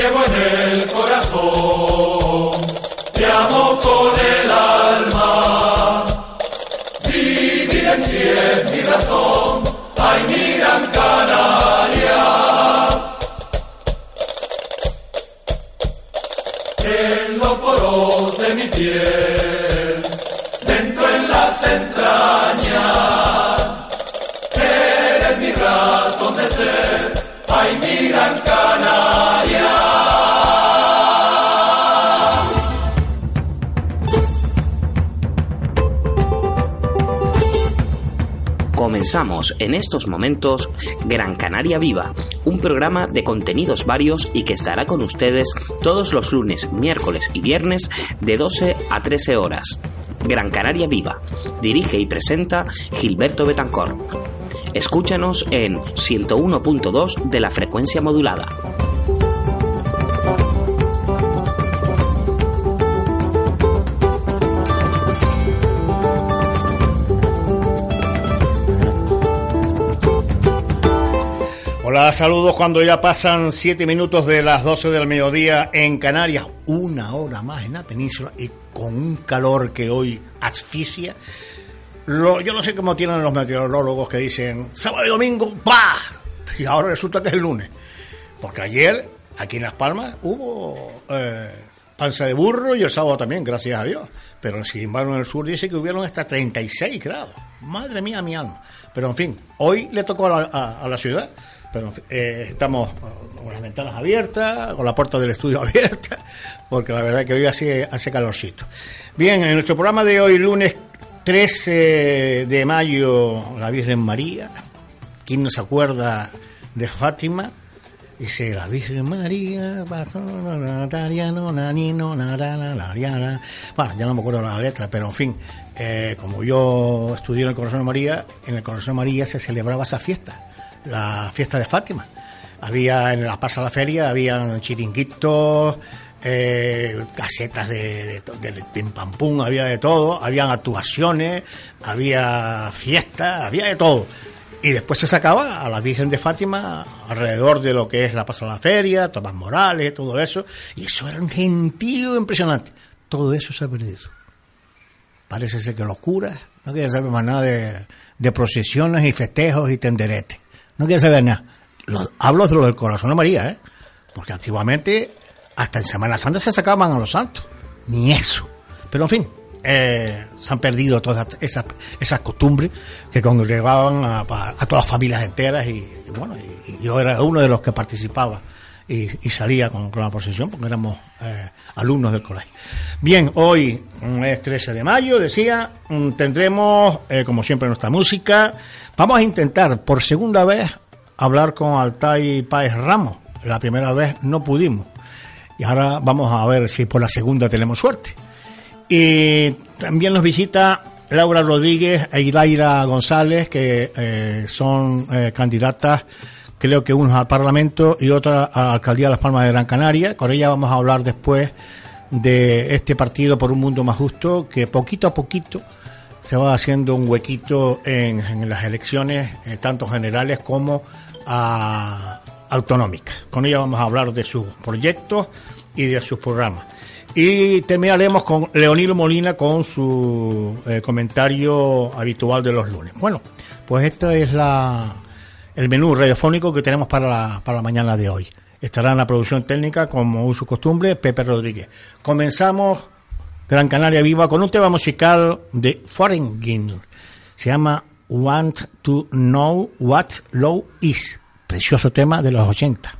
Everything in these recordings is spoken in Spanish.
llevo en el corazón, Comenzamos en estos momentos Gran Canaria Viva, un programa de contenidos varios y que estará con ustedes todos los lunes, miércoles y viernes de 12 a 13 horas. Gran Canaria Viva. Dirige y presenta Gilberto Betancor. Escúchanos en 101.2 de la frecuencia modulada. Hola, saludos cuando ya pasan 7 minutos de las 12 del mediodía en Canarias, una hora más en la península y con un calor que hoy asfixia. Yo no sé cómo tienen los meteorólogos que dicen sábado y domingo, ¡pa! Y ahora resulta que es el lunes. Porque ayer, aquí en Las Palmas, hubo eh, panza de burro y el sábado también, gracias a Dios. Pero sin embargo en el sur dice que hubieron hasta 36 grados. Madre mía, mi alma. Pero en fin, hoy le tocó a la ciudad. Pero eh, estamos con las ventanas abiertas, con la puerta del estudio abierta, porque la verdad que hoy hace, hace calorcito. Bien, en nuestro programa de hoy, lunes 13 de mayo, la Virgen María. ¿Quién no se acuerda de Fátima? Dice la Virgen María, bueno, ya no me acuerdo la letra, pero en fin, eh, como yo estudié en el Corazón de María, en el Corazón de María se celebraba esa fiesta, la fiesta de Fátima. Había en la Plaza de la Feria, habían chiringuitos, eh, casetas de, de, pim pam pum, había de todo, habían actuaciones, había fiestas, había de todo. Y después se sacaba a la Virgen de Fátima alrededor de lo que es la Plaza de la Feria, Tomás Morales, todo eso. Y eso era un gentío impresionante. Todo eso se ha perdido. Parece ser que los curas no quieren saber más nada de, de procesiones y festejos y tenderetes. No quieren saber nada. Lo- hablo de lo del corazón de María, ¿eh? Porque antiguamente, hasta en Semana Santa se sacaban a los santos. Ni eso. Pero en fin, eh, se han perdido todas esas, costumbres que congregaban a, a- todas las familias enteras y, bueno, y yo era uno de los que participaba y, y salía con, con la procesión porque éramos eh, alumnos del colegio. Bien, hoy mm, es 13 de mayo, decía, mm, tendremos, eh, como siempre, nuestra música. Vamos a intentar por segunda vez hablar con Altai Páez Ramos. La primera vez no pudimos. Y ahora vamos a ver si por la segunda tenemos suerte. Y también nos visita Laura Rodríguez e Idaira González, que eh, son candidatas, creo que unos al Parlamento y otra a la Alcaldía de Las Palmas de Gran Canaria. Con ella vamos a hablar después de este partido por un mundo más justo, que poquito a poquito se va haciendo un huequito en, las elecciones, eh, tanto generales como a- autonómicas. Con ella vamos a hablar de sus proyectos y de sus programas. Y terminaremos con Leonilo Molina con su eh, comentario habitual de los lunes. Bueno, pues este es la, el menú radiofónico que tenemos para la, para la mañana de hoy. Estará en la producción técnica, como uso costumbre, Pepe Rodríguez. Comenzamos Gran Canaria Viva con un tema musical de Foreign Se llama Want to Know What Love Is. Precioso tema de los 80.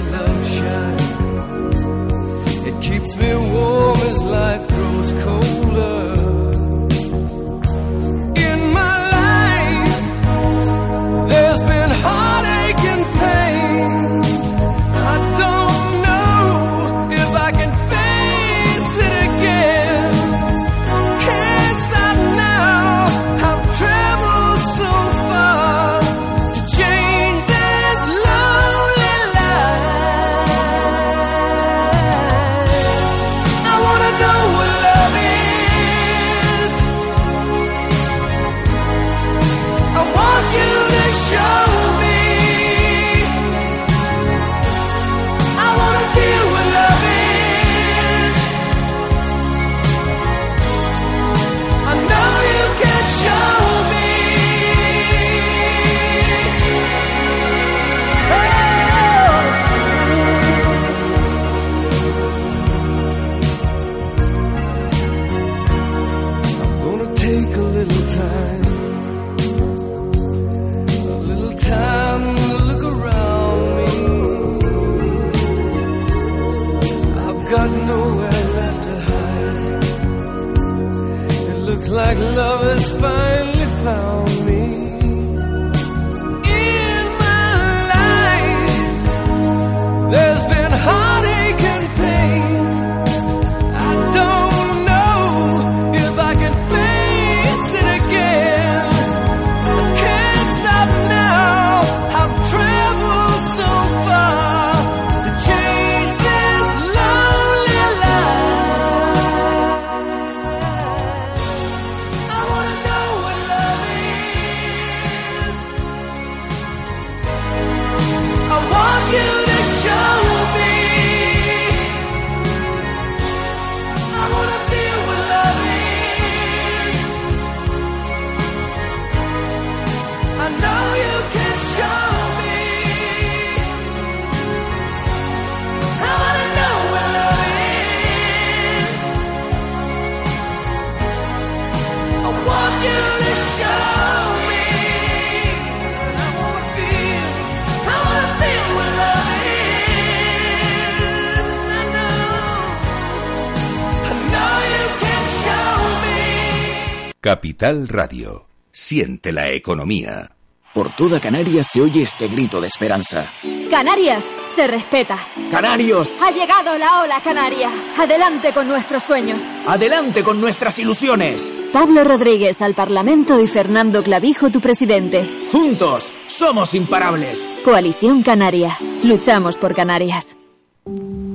Capital Radio. Siente la economía. Por toda Canarias se oye este grito de esperanza. Canarias se respeta. ¡Canarios! Ha llegado la ola canaria. Adelante con nuestros sueños. ¡Adelante con nuestras ilusiones! Pablo Rodríguez al Parlamento y Fernando Clavijo, tu presidente. ¡Juntos! ¡Somos imparables! Coalición Canaria. Luchamos por Canarias.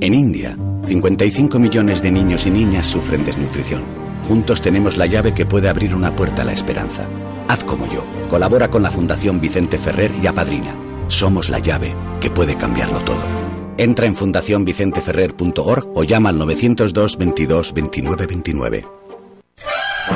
En India, 55 millones de niños y niñas sufren desnutrición. Juntos tenemos la llave que puede abrir una puerta a la esperanza. Haz como yo. Colabora con la Fundación Vicente Ferrer y apadrina. Somos la llave que puede cambiarlo todo. Entra en fundacionvicenteferrer.org o llama al 902 22 29 29.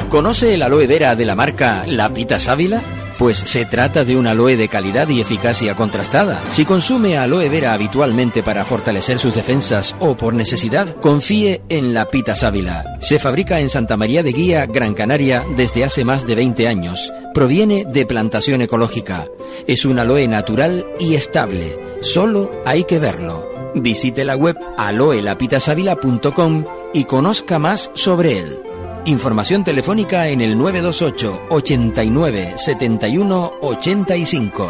¿Conoce el aloe vera de la marca Lapita Sábila? Pues se trata de un aloe de calidad y eficacia contrastada. Si consume aloe vera habitualmente para fortalecer sus defensas o por necesidad, confíe en Lapita Sábila. Se fabrica en Santa María de Guía, Gran Canaria, desde hace más de 20 años. Proviene de plantación ecológica. Es un aloe natural y estable. Solo hay que verlo. Visite la web aloelapitasavila.com y conozca más sobre él. Información telefónica en el 928 89 71 85.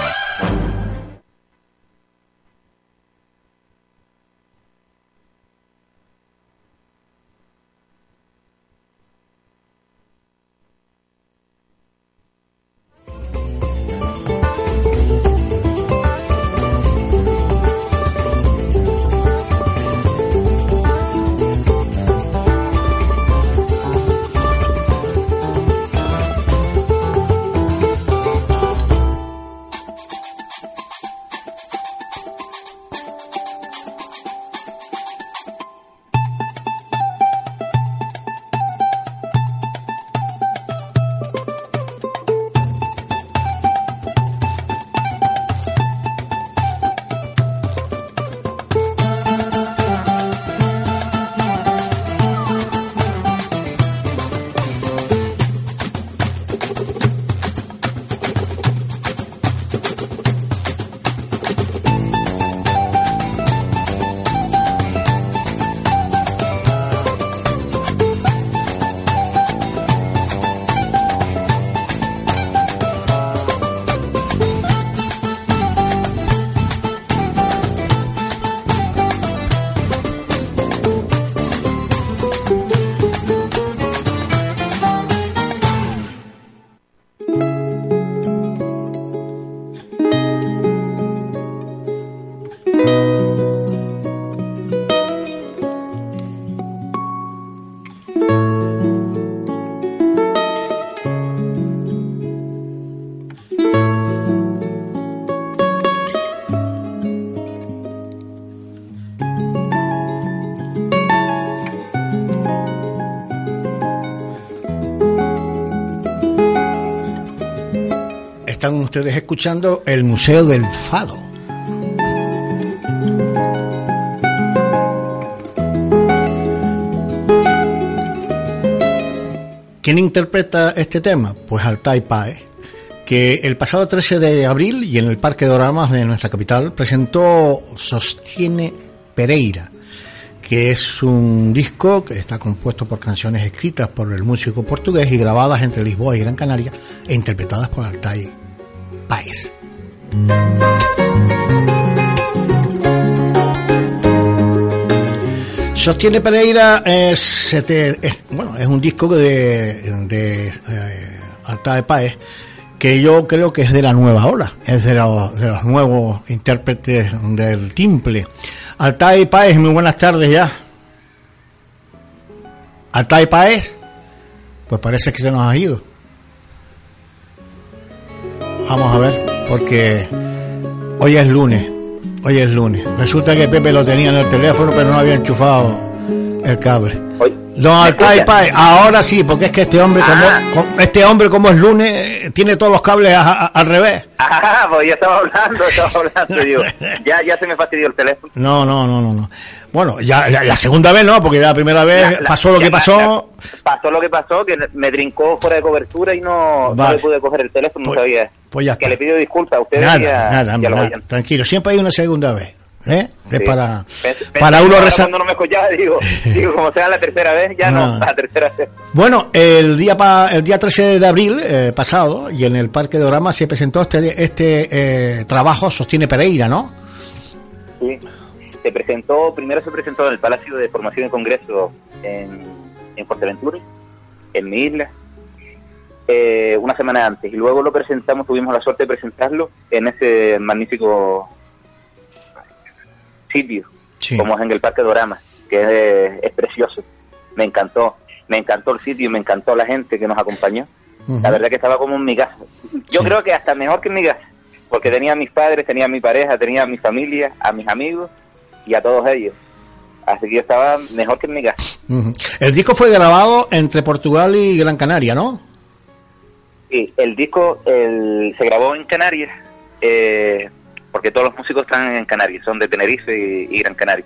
Ustedes escuchando el Museo del Fado. ¿Quién interpreta este tema? Pues Altai Pae, que el pasado 13 de abril y en el Parque de Oramas de nuestra capital presentó Sostiene Pereira, que es un disco que está compuesto por canciones escritas por el músico portugués y grabadas entre Lisboa y Gran Canaria e interpretadas por Altai Sostiene Pereira es, este, es- bueno, es un disco de, de eh, Altair Paez que yo creo que es de la nueva ola, es de los, de los nuevos intérpretes del timple. Altair Paez, muy buenas tardes ya. Altair Paez, pues parece que se nos ha ido. Vamos a ver, porque hoy es lunes. Hoy es lunes. Resulta que Pepe lo tenía en el teléfono, pero no había enchufado el cable. No, Altai Pai, ahora sí, porque es que este hombre, como, co- este hombre como es lunes, eh, tiene todos los cables a- a- al revés. Ah, pues ya estaba hablando, estaba hablando, digo, ya, ya se me fastidió el teléfono. No, no, no, no, no. Bueno, ya la, la segunda vez no, porque ya la primera vez La- la- pasó lo que pasó. Pasó lo que pasó, que me brincó fuera de cobertura y no, no le pude coger el teléfono, no Pues- sabía. pues ya que está. le pido disculpas a ustedes Nada, y a, nada, y a los nada, tranquilo. Siempre hay una segunda vez. ¿eh? Es para, Pensé- para pensé uno que rezar. Cuando no me escuchaba, digo, digo, como sea la tercera vez, ya no, No. la tercera vez. Bueno, el día pa- el día 13 de abril eh, pasado y en el Parque de Orama se presentó este este eh, trabajo Sostiene Pereira, ¿no? Sí. Se presentó, primero se presentó en el Palacio de Formación y Congreso en, en Fuerteventura, en mi isla, eh, una semana antes. Y luego lo presentamos, tuvimos la suerte de presentarlo en ese magnífico sitio, Sí. como es en el Parque Dorama, que es, es precioso. Me encantó, me encantó el sitio, me encantó la gente que nos acompañó. La verdad que estaba como en mi casa. Yo creo que hasta mejor que en mi casa, porque tenía a mis padres, tenía a mi pareja, tenía a mi familia, a mis amigos y a todos ellos. Así que yo estaba mejor que en mi casa. El disco fue grabado entre Portugal y Gran Canaria, ¿no? Sí, el disco el- se grabó en Canarias, eh, porque todos los músicos están en Canarias, son de Tenerife y, y Gran Canaria.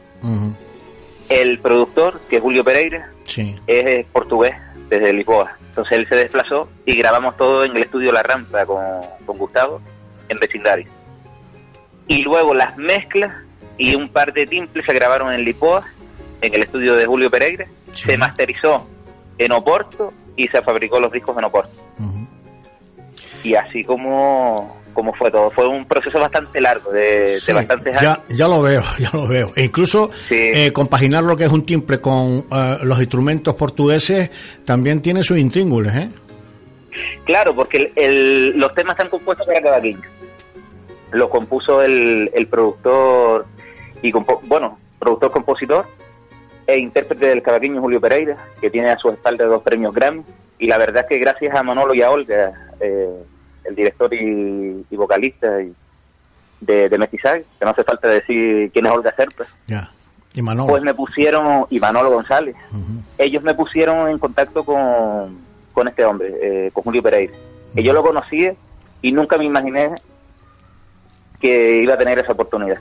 El productor, que es Julio Pereira, Sí. es eh, portugués desde Lisboa. Entonces él se desplazó y grabamos todo en el estudio La Rampa con, con Gustavo en vecindario. Y luego las mezclas y un par de timples se grabaron en Lisboa, en el estudio de Julio Pereira. Se masterizó en Oporto y se fabricó los discos en Oporto. Y así como, como fue todo. Fue un proceso bastante largo, de, Sí, de bastantes años. ya, lo veo, ya lo veo. E incluso eh, compaginar lo que es un timbre con eh, los instrumentos portugueses también tiene sus intríngules, ¿eh? Claro, porque el- el- los temas están compuestos para cavaquinho. Los compuso el, el productor y compo- bueno, productor compositor e intérprete del cavaquinho Julio Pereira, que tiene a su espalda dos premios Grammy. Y la verdad es que gracias a Manolo y a Olga, eh, el director y, y vocalista y de, de que no hace falta decir quién es Olga Serpa. Y Manolo. pues me pusieron, y Manolo González, ellos me pusieron en contacto con, con este hombre, eh, con Julio Pereira. Que yo lo conocía y nunca me imaginé que iba a tener esa oportunidad.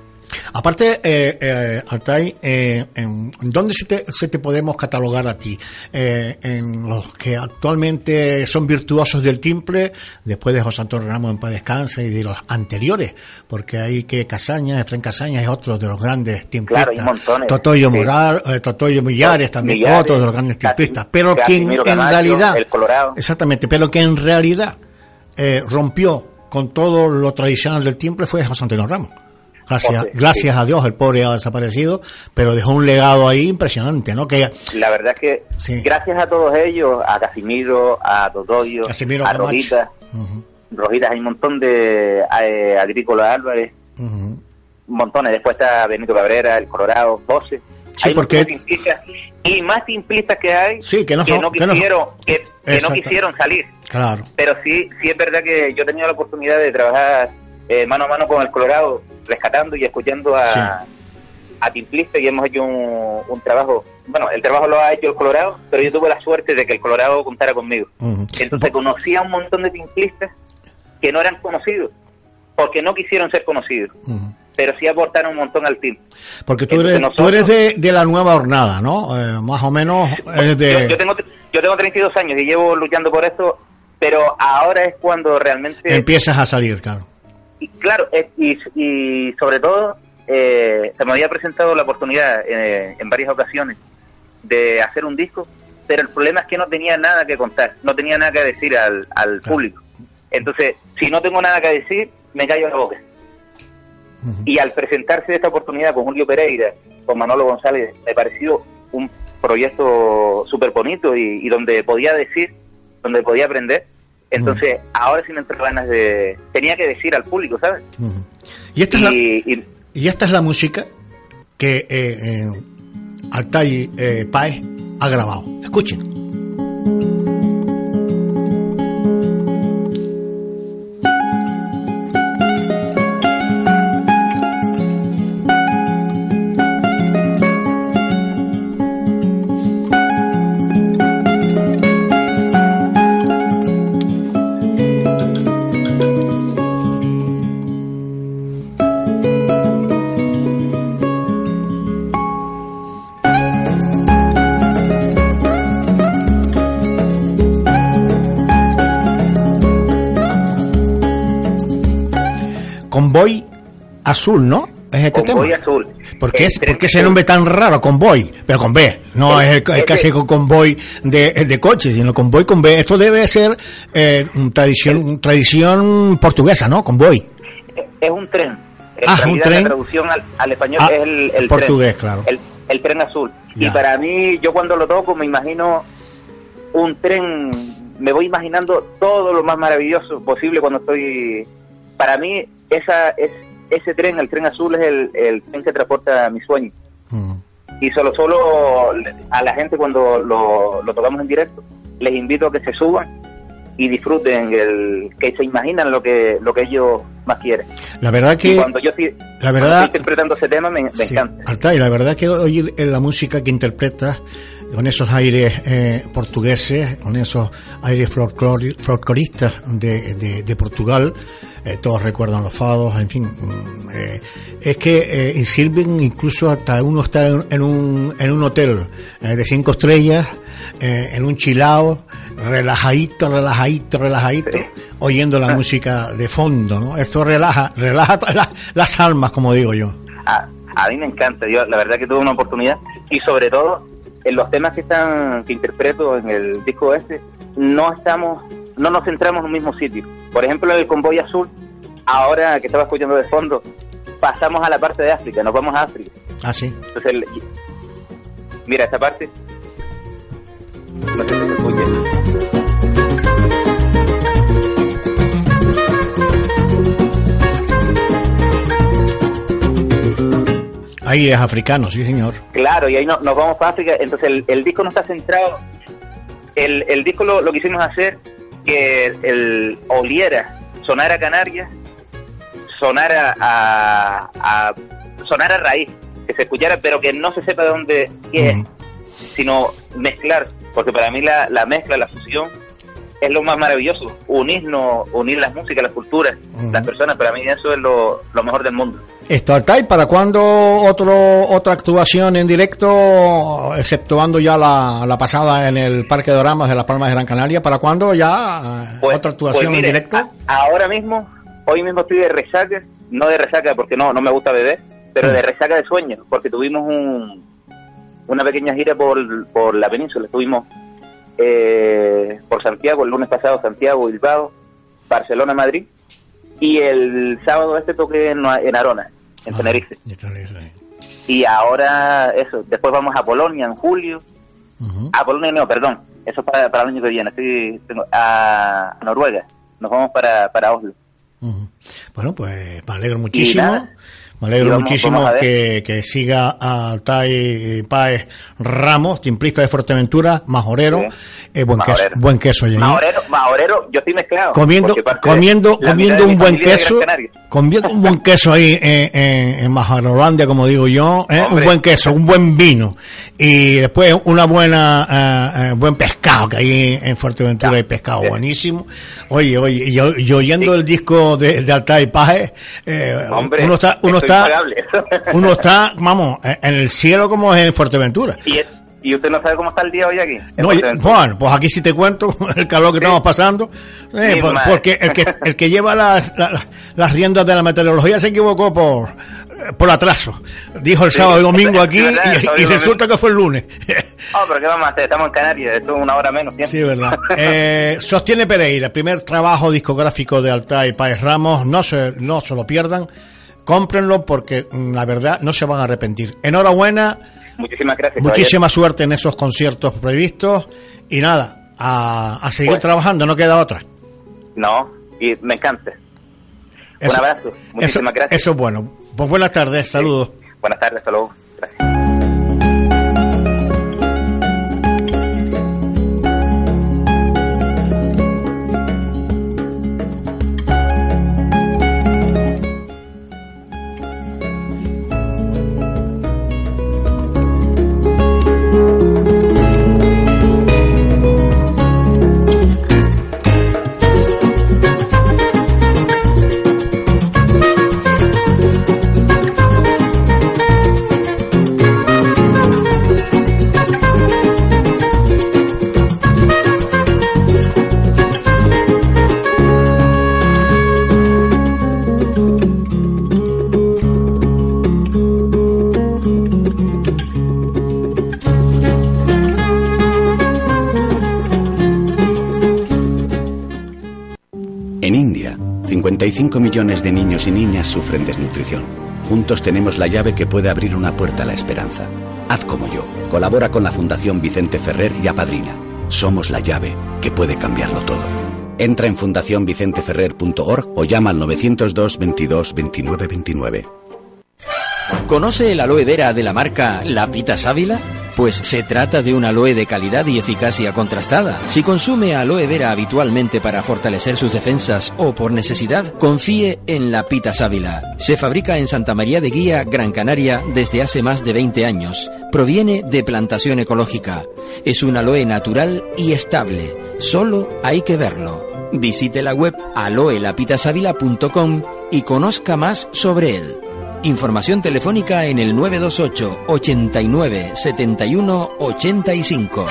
Aparte, eh, eh, eh, ¿en dónde se te, se te podemos catalogar a ti? Eh, en los que actualmente son virtuosos del timple, después de José Antonio Ramos en paz descanse y de los anteriores, porque hay que Casaña, Efren Casaña es otro de los grandes timplistas. Claro, hay montones, Totoyo sí. Moral, eh, Totoyo Millares también, Millares, otro de los grandes timplistas. Pero que en, realidad, El Colorado. exactamente, pero que en realidad eh, rompió con todo lo tradicional del timple fue José Antonio Ramos. Gracias, José, gracias sí. a Dios el pobre ha desaparecido, pero dejó un legado ahí impresionante, ¿no? Que La verdad es que Sí. gracias a todos ellos, a Casimiro, a Totoyo, Casimiro a Camacho. Rojita, Rojitas, hay un montón de eh, Agrícola Álvarez, Ujú. montones. Después está Benito Cabrera, El Colorado, José. Sí, hay porque- y más timplistas que hay Sí, que no que quisieron que, que no quisieron salir Claro. pero sí sí es verdad que yo he tenido la oportunidad de trabajar eh, mano a mano con el Colorado rescatando y escuchando a, a timplistas y hemos hecho un, un trabajo bueno el trabajo lo ha hecho el Colorado pero yo tuve la suerte de que el Colorado contara conmigo Ujú. entonces conocí a un montón de timplistas que no eran conocidos porque no quisieron ser conocidos. Pero sí aportaron un montón al team. Porque tú Entonces eres, tú eres de, de la nueva hornada, ¿no? Eh, más o menos eres de... yo, yo tengo yo tengo 32 años y llevo luchando por esto pero ahora es cuando realmente Empiezas a salir, claro. y claro y, y sobre todo eh, se me había presentado la oportunidad eh, en varias ocasiones de hacer un disco pero el problema es que no tenía nada que contar no tenía nada que decir al, al público. Entonces si no tengo nada que decir me callo la boca y al presentarse esta oportunidad con Julio Pereira con Manolo González me pareció un proyecto súper bonito y, y donde podía decir donde podía aprender entonces ahora sí me entró ganas de tenía que decir al público ¿sabes? Y esta, es la, y, esta es la música que eh, eh, Altay eh, Páez ha grabado. Escuchen. Azul, ¿no? Es este Convoy tema. Azul. ¿Por qué, es, por qué ese nombre tan raro, Convoy? Pero con B, no El- es el, el clásico convoy de, de coches, sino Convoy con B. Esto debe ser eh, un tradición, tradición portuguesa, ¿no? Convoy. es un tren en Ah, un tren. la traducción al, al español Ah, es el, el portugués, tren, claro. el, el tren azul Ya. y para mí yo cuando lo toco me imagino un tren me voy imaginando todo lo más maravilloso posible cuando estoy para mí esa es ese tren el tren azul es el, el tren que transporta mi sueño. Mm. y solo solo a la gente cuando lo, lo tocamos en directo les invito a que se suban y disfruten el que se imaginan lo que lo que ellos más quieren. La verdad y que... cuando yo estoy, la verdad- estoy interpretando ese tema me, me Sí, encanta. Altay, la verdad que oír eh, la música que interpretas con esos aires eh, portugueses, con esos aires folclori- folcloristas de, de- de Portugal, eh, todos recuerdan los fados, en fin, mm, eh, es que eh, sirven incluso hasta uno estar en, en un, en un hotel eh, de cinco estrellas, en un chilao, relajadito, relajadito, relajadito, oyendo la música de fondo, ¿no? Esto relaja, relaja todas las- las almas, como digo yo. a, a mí me encanta yo la verdad que tuve una oportunidad y sobre todo en los temas que están que interpreto en el disco este no estamos no nos centramos en un mismo sitio por ejemplo en el convoy azul ahora que estaba escuchando de fondo pasamos a la parte de África nos vamos a África Ah, sí. entonces el- mira esta parte no sé si se escucha. Aires africanos, sí, señor. Claro, y ahí no- nos vamos para África. Entonces el, el disco no está centrado. El, el disco lo, lo quisimos hacer que el oliera, sonara Canarias, sonara a, a sonara raíz, que se escuchara, pero que no se sepa de dónde qué es, sino mezclar, porque para mí la, la mezcla, la fusión es lo más maravilloso, unirnos, unir las músicas, las culturas, las personas, para mí eso es lo, lo mejor del mundo. Esto, Altay, ¿para cuándo otro, otra actuación en directo, exceptuando ya la, la pasada en el Parque de Oramas de Las Palmas de Gran Canaria? ¿Para cuándo ya eh, otra actuación Pues mire, en directo? a- ahora mismo, hoy mismo estoy de resaca, no de resaca porque no, no me gusta beber, pero Mm. de resaca de sueño, porque tuvimos un, una pequeña gira por, por la península, estuvimos eh, por Santiago, el lunes pasado Santiago, Bilbao, Barcelona, Madrid, y el sábado este toqué en, en Arona, Ah, en Tenerife. Y ahora eso, después vamos a Polonia en julio, a Polonia no, perdón, eso es para, para el año que viene, estoy, tengo- a, Noruega, nos vamos para, para Oslo. Ujú. Bueno, pues me alegro muchísimo. Me alegro muchísimo que, que, siga al Tai Paez Ramos, timplista de Fuerteventura, majorero, eh, buen, Queso, buen queso. Majorero, majorero, yo estoy mezclado. Comiendo, comiendo, comiendo un buen queso, comiendo un buen queso ahí en, en, en como digo yo, ¿eh? un buen queso, un buen vino y después una buena, eh, eh, buen pescado, que ahí en Fuerteventura hay pescado buenísimo. Oye, oye, yo, yo oyendo el disco de, de Altai Paje, eh, uno está, uno está, uno está, vamos, en el cielo como es en Fuerteventura. Y, ¿Y usted no sabe cómo está el día hoy aquí? No, Juan, pues aquí sí te cuento el calor que estamos pasando. porque el que, el que lleva las, las, riendas de la meteorología se equivocó por, por atraso. Dijo el sábado y domingo aquí y, resulta que fue el lunes. Oh, pero ¿qué vamos a hacer? Estamos en Canarias, esto es una hora menos. Sí, verdad. Eh, sostiene Pereira, primer trabajo discográfico de Alta y Paez Ramos. No se, no se lo pierdan. Cómprenlo porque mm, la verdad no se van a arrepentir. Enhorabuena. Muchísimas gracias. Muchísima suerte en esos conciertos previstos. Y nada, a, a seguir pues- trabajando, no queda otra. No, y me encanta. Un abrazo. Muchísimas gracias. Eso es bueno. Pues buenas tardes, saludos. Buenas tardes, hasta luego. Millones de niños y niñas sufren desnutrición. Juntos tenemos la llave que puede abrir una puerta a la esperanza. Haz como yo. Colabora con la Fundación Vicente Ferrer y apadrina. Somos la llave que puede cambiarlo todo. Entra en fundacionvicenteferrer.org o llama al 902 22 29 29. ¿Conoce el aloe vera de la marca La Pita? Pues se trata de un aloe de calidad y eficacia contrastada. Si consume aloe vera habitualmente para fortalecer sus defensas o por necesidad, confíe en la Pita Sábila. Se fabrica en Santa María de Guía, Gran Canaria, desde hace más de 20 años. Proviene de plantación ecológica. Es un aloe natural y estable. Solo hay que verlo. Visite la web aloelapitasavila.com y conozca más sobre él. Información telefónica en el 928 89 71 85.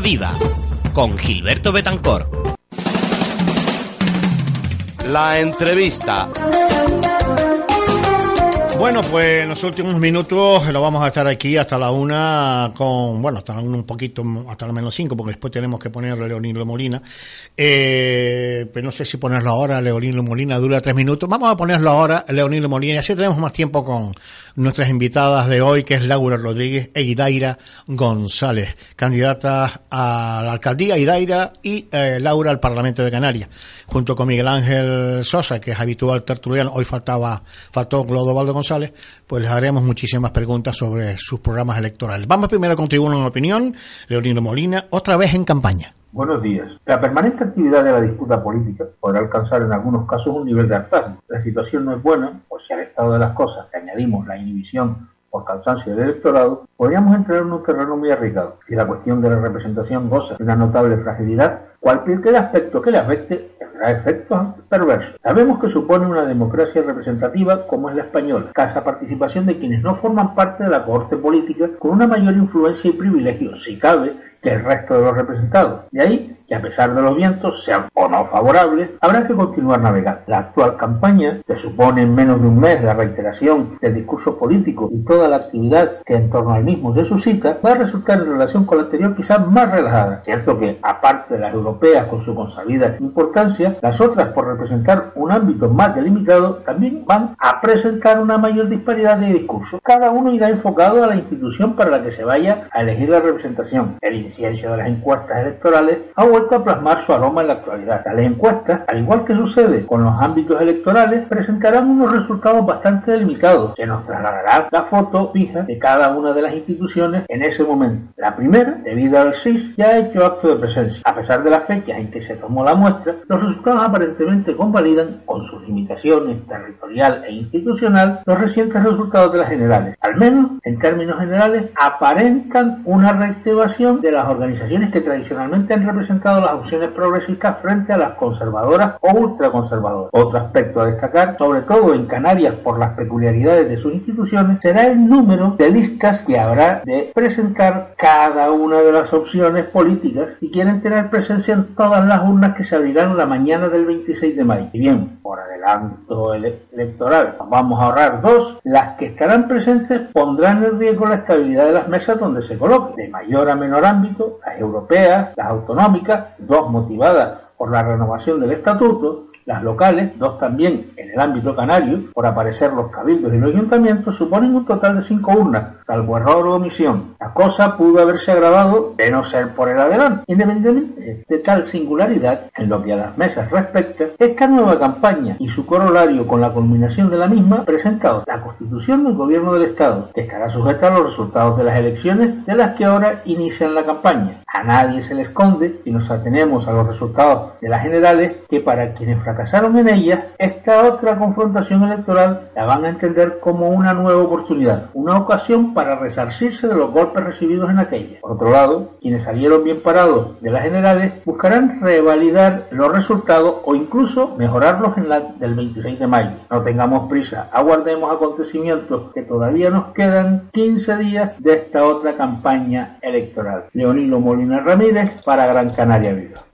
Viva con Gilberto Betancor. La entrevista. Bueno, pues en los últimos minutos lo vamos a estar aquí hasta la una con, bueno, hasta la una un poquito, hasta la menos cinco, porque después tenemos que ponerle Leonilo Molina. Eh, pero no sé si ponerlo ahora, Leonilo Molina dura tres minutos. Vamos a ponerlo ahora, Leonilo Molina, y así tenemos más tiempo con, nuestras invitadas de hoy, que es Laura Rodríguez e Idaira González, candidatas a la alcaldía Idaira y eh, Laura al Parlamento de Canarias, junto con Miguel Ángel Sosa, que es habitual tertuliano, hoy faltaba, faltó Clodovaldo González, pues les haremos muchísimas preguntas sobre sus programas electorales. Vamos primero con Tribuna en Opinión, Leonino Molina, otra vez en campaña. Buenos días. La permanente actividad de la disputa política podrá alcanzar en algunos casos un nivel de hartazgo. La situación no es buena, pues si al estado de las cosas que añadimos la inhibición por cansancio del electorado, podríamos entrar en un terreno muy arriesgado. Si la cuestión de la representación goza de una notable fragilidad, cualquier aspecto que le afecte tendrá efectos perversos. Sabemos que supone una democracia representativa como es la española, casa participación de quienes no forman parte de la cohorte política con una mayor influencia y privilegios, si cabe, que el resto de los representados. De ahí que a pesar de los vientos, sean o no favorables, habrá que continuar navegando. La actual campaña, que supone en menos de un mes la reiteración del discurso político y toda la actividad que en torno al mismo se suscita, va a resultar en relación con la anterior quizás más relajada. Cierto que, aparte de las europeas con su consabida importancia, las otras, por representar un ámbito más delimitado, también van a presentar una mayor disparidad de discursos. Cada uno irá enfocado a la institución para la que se vaya a elegir la representación. El incienso de las encuestas electorales ha vuelto a plasmar su aroma en la actualidad. Tales encuestas, al igual que sucede con los ámbitos electorales, presentarán unos resultados bastante delimitados que nos trasladará la foto fija de cada una de las instituciones en ese momento. La primera, debido al SIS, ya ha hecho acto de presencia. A pesar de las fechas en que se tomó la muestra, los resultados aparentemente convalidan, con sus limitaciones territorial e institucional, los recientes resultados de las generales. Al menos, en términos generales, aparentan una reactivación de las organizaciones que tradicionalmente han representado las opciones progresistas frente a las conservadoras o ultraconservadoras. Otro aspecto a destacar, sobre todo en Canarias por las peculiaridades de sus instituciones, será el número de listas que habrá de presentar cada una de las opciones políticas si quieren tener presencia en todas las urnas que se abrirán la mañana del 26 de mayo. Y bien, por adelanto electoral, vamos a ahorrar dos, las que estarán presentes pondrán en riesgo la estabilidad de las mesas donde se coloquen, de mayor a menor ámbito, las europeas, las autonómicas, dos motivadas por la renovación del estatuto, las locales, dos también en el ámbito canario, por aparecer los cabildos y los ayuntamientos, suponen un total de cinco urnas, salvo error o omisión. La cosa pudo haberse agravado de no ser por el adelante. Independientemente de tal singularidad, en lo que a las mesas respecta, esta nueva campaña y su corolario con la culminación de la misma presentado la constitución del gobierno del Estado, que estará sujeta a los resultados de las elecciones de las que ahora inician la campaña. A nadie se le esconde, si nos atenemos a los resultados de las generales, que para quienes fracasaron en ellas, esta otra confrontación electoral la van a entender como una nueva oportunidad, una ocasión para resarcirse de los golpes recibidos en aquella. Por otro lado, quienes salieron bien parados de las generales buscarán revalidar los resultados o incluso mejorarlos en la del 26 de mayo. No tengamos prisa, aguardemos acontecimientos que todavía nos quedan 15 días de esta otra campaña electoral. Leonilo Molina Ramírez para Gran Canaria Viva.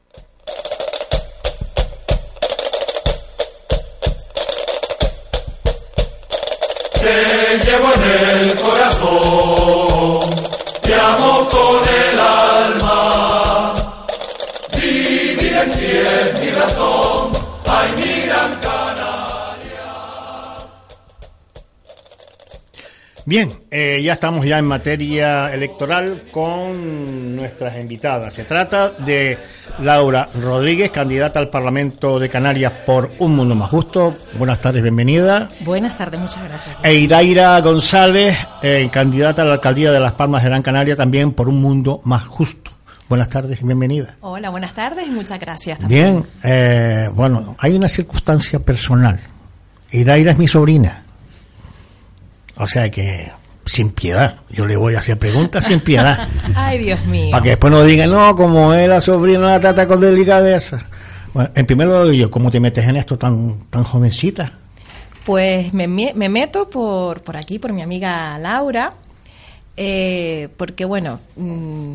Te llevo en el corazón, te amo con el alma. Bien, eh, ya estamos ya en materia electoral con nuestras invitadas. Se trata de Laura Rodríguez, candidata al Parlamento de Canarias por Un Mundo Más Justo. Buenas tardes, bienvenida. Buenas tardes, muchas gracias. E Idaira González, eh, candidata a la alcaldía de Las Palmas de Gran Canaria también por Un Mundo Más Justo. Buenas tardes y bienvenida. Hola, buenas tardes y muchas gracias. También. Bien, eh, bueno, hay una circunstancia personal. Idaira es mi sobrina. O sea que sin piedad. Yo le voy a hacer preguntas sin piedad. Ay, Dios mío. Para que después no digan, no, como es la sobrina, la trata con delicadeza. Bueno, en primer lugar, yo, ¿cómo te metes en esto tan, tan jovencita? Pues me, me meto por, por aquí, por mi amiga Laura, eh, porque bueno, mmm,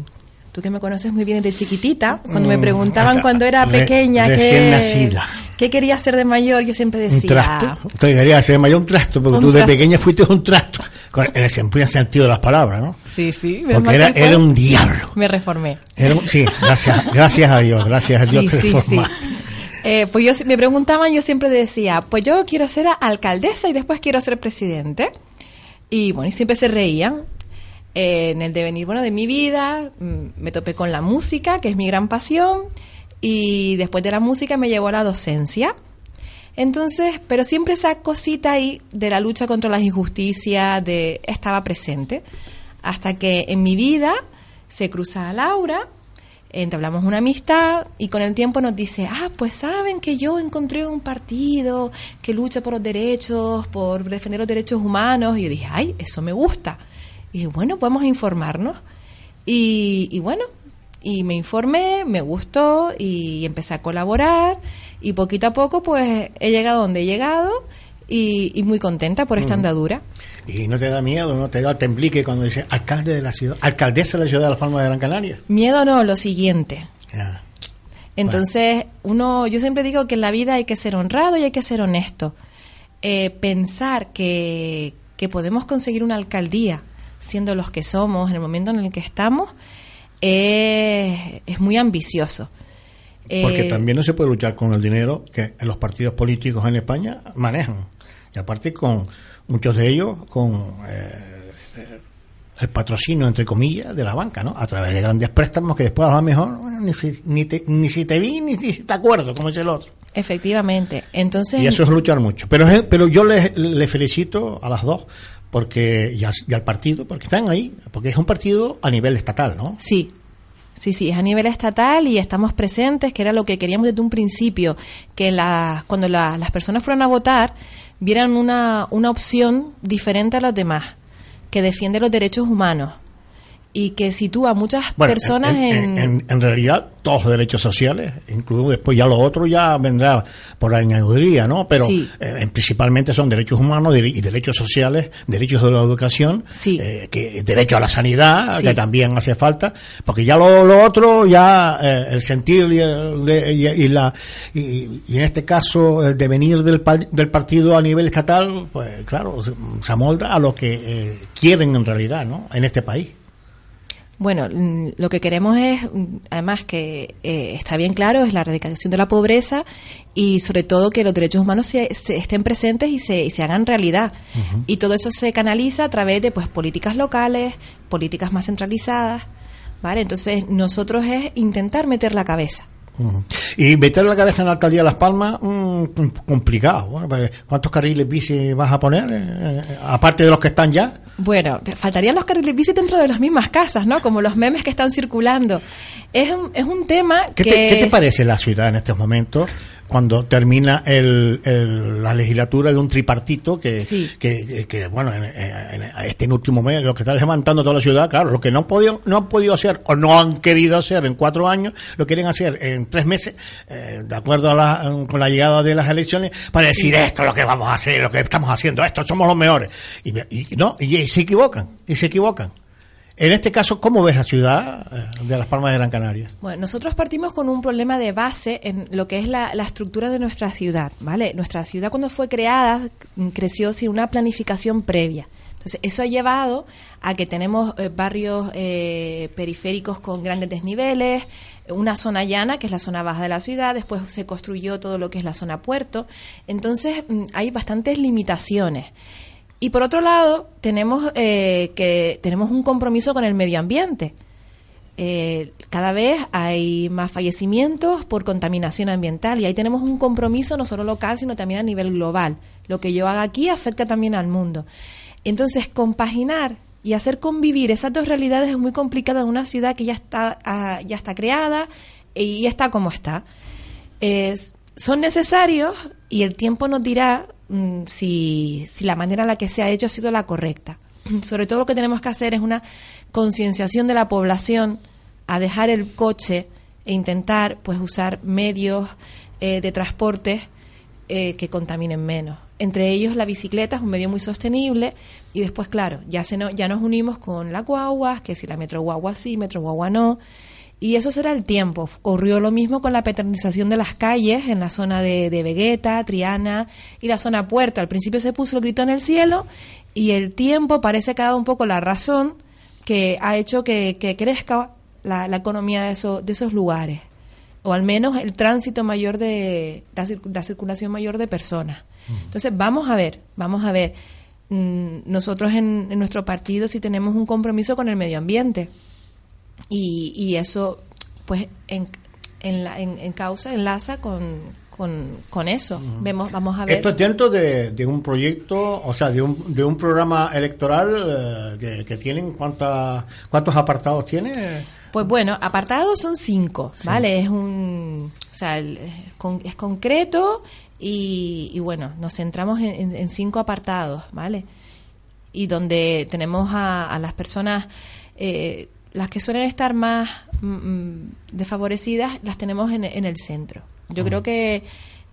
tú que me conoces muy bien de chiquitita, cuando me preguntaban cuando era pequeña Recién nacida. Qué quería ser de mayor, yo siempre decía... Un trasto. Usted quería ser de mayor un trasto, porque tú de pequeña fuiste un trasto, en el sentido de las palabras, ¿no? Sí, sí. Porque era, era, un diablo. Me reformé. Era, sí, gracias, gracias a Dios, gracias a Dios sí, te sí. Eh, pues yo me preguntaban, yo siempre decía, pues yo quiero ser alcaldesa y después quiero ser presidente. Y bueno, y siempre se reían. Eh, en el devenir, bueno, de mi vida, me topé con la música, que es mi gran pasión, y después de la música me llevó a la docencia. Entonces, pero siempre esa cosita ahí de la lucha contra las injusticias de, estaba presente. Hasta que en mi vida se cruza a Laura, entablamos una amistad y con el tiempo nos dice, ah, pues saben que yo encontré un partido que lucha por los derechos, por defender los derechos humanos. Y yo dije, ay, eso me gusta. Y bueno, podemos informarnos. Y bueno, y me informé, me gustó y empecé a colaborar y poquito a poco pues he llegado donde he llegado y, y muy contenta por esta andadura. Y no te da miedo, no te da temblique cuando dice alcalde de la ciudad, alcaldesa de la ciudad de Las Palmas de Gran Canaria. Miedo no, lo siguiente. Entonces, uno, yo siempre digo que en la vida hay que ser honrado y hay que ser honesto. Eh, pensar que, que podemos conseguir una alcaldía siendo los que somos en el momento en el que estamos es, es muy ambicioso. Porque Eh, también no se puede luchar con el dinero que los partidos políticos en España manejan. Y aparte con muchos de ellos con eh, el patrocinio, entre comillas, de la banca, ¿no? A través de grandes préstamos que después a lo mejor bueno, ni, si, ni, te- ni si te vi ni si te acuerdo, como es el otro. Efectivamente. Entonces, Y eso es luchar mucho. Pero, pero yo le, le felicito a las dos porque y, al- y al partido, porque están ahí, porque es un partido a nivel estatal, ¿no? Sí, sí, sí, es a nivel estatal y estamos presentes, que era lo que queríamos desde un principio, que la- cuando la- las personas fueran a votar vieran una, una opción diferente a los demás, que defiende los derechos humanos y que sitúa a muchas Bueno, personas en, en... en- en- en realidad, todos los derechos sociales, incluso después ya lo otro ya vendrá por añadiduría, ¿no? Pero Sí. eh, principalmente son derechos humanos y derechos sociales, derechos de la educación, eh, que derecho a la sanidad, Sí. que también hace falta, porque ya lo, lo otro, ya eh, el sentir y, el- y- y la y, y en este caso el devenir del, pa- del partido a nivel estatal, pues claro, se, se amolda a lo que eh, quieren en realidad, ¿no? En este país. Bueno, mm, lo que queremos es, mm, además que eh, está bien claro, es la erradicación de la pobreza y sobre todo que los derechos humanos se, se estén presentes y se, y se hagan realidad. Y todo eso se canaliza a través de pues políticas locales, políticas más centralizadas, ¿vale? Entonces nosotros es intentar meter la cabeza. Ujú. Y meter la cabeza en la alcaldía de Las Palmas, mm, com- complicado. Bueno, pues, ¿Cuántos carriles bici vas a poner? eh, eh, aparte de los que están ya. Bueno, faltarían los carriles bici dentro de las mismas casas, ¿no? Como los memes que están circulando. Es un, es un tema ¿Qué, que... te, qué te parece la ciudad en estos momentos? Cuando termina el, el- la legislatura de un tripartito que, Sí. que, que- que, bueno, en, en- en este último mes, lo que está levantando toda la ciudad, claro, lo que no han podido, no han podido hacer o no han querido hacer en cuatro años, lo quieren hacer en tres meses, eh, de acuerdo a la, con la llegada de las elecciones, para decir esto es lo que vamos a hacer, lo que estamos haciendo, esto somos los mejores. Y, y no, y se equivocan, y se equivocan. En este caso, ¿cómo ves la ciudad eh, de Las Palmas de Gran Canaria? Bueno, nosotros partimos con un problema de base en lo que es la, estructura de nuestra ciudad, ¿vale? Nuestra ciudad cuando fue creada c- creció sin una planificación previa. Entonces, eso ha llevado a que tenemos eh, barrios eh, periféricos con grandes desniveles, una zona llana, que es la zona baja de la ciudad, después se construyó todo lo que es la zona puerto. Entonces, mm, hay bastantes limitaciones. Y por otro lado, tenemos eh, que tenemos un compromiso con el medio ambiente. Eh, cada vez hay más fallecimientos por contaminación ambiental y ahí tenemos un compromiso no solo local, sino también a nivel global. Lo que yo haga aquí afecta también al mundo. Entonces, compaginar y hacer convivir esas dos realidades es muy complicado en una ciudad que ya está, ah, ya está creada y está como está. Es- son necesarios y el tiempo nos dirá mm, si, si la manera en la que se ha hecho ha sido la correcta. Sobre todo lo que tenemos que hacer es una concienciación de la población a dejar el coche e intentar pues usar medios eh, de transporte eh, que contaminen menos. Entre ellos la bicicleta es un medio muy sostenible y después, claro, ya, se ya nos unimos con las guaguas, que si la metro guagua sí, metro guagua no. Y eso será el tiempo. Ocurrió lo mismo con la peatonalización de las calles en la zona de, de Vegueta, Triana y la zona Puerto. Al principio se puso el grito en el cielo y el tiempo parece que ha dado un poco la razón que ha hecho que, que crezca la, la economía de, eso- de esos lugares. O al menos el tránsito mayor de, la, la circulación mayor de personas. Entonces, vamos a ver, vamos a ver. Mm, Nosotros en, en nuestro partido sí tenemos un compromiso con el medio ambiente y, y eso pues en, en, la- en- en causa enlaza con, con, con eso. Vemos vamos a ver. Esto es dentro de, de un proyecto, o sea, de un, de un programa electoral eh, que, que tienen, ¿cuántas, ¿cuántos apartados tiene? pues bueno apartados son cinco vale es un o sea el- es, con- es concreto y, y bueno nos centramos en, en- en cinco apartados vale y donde tenemos a, a las personas eh, las que suelen estar más mm, mm, desfavorecidas las tenemos en, en el centro yo creo que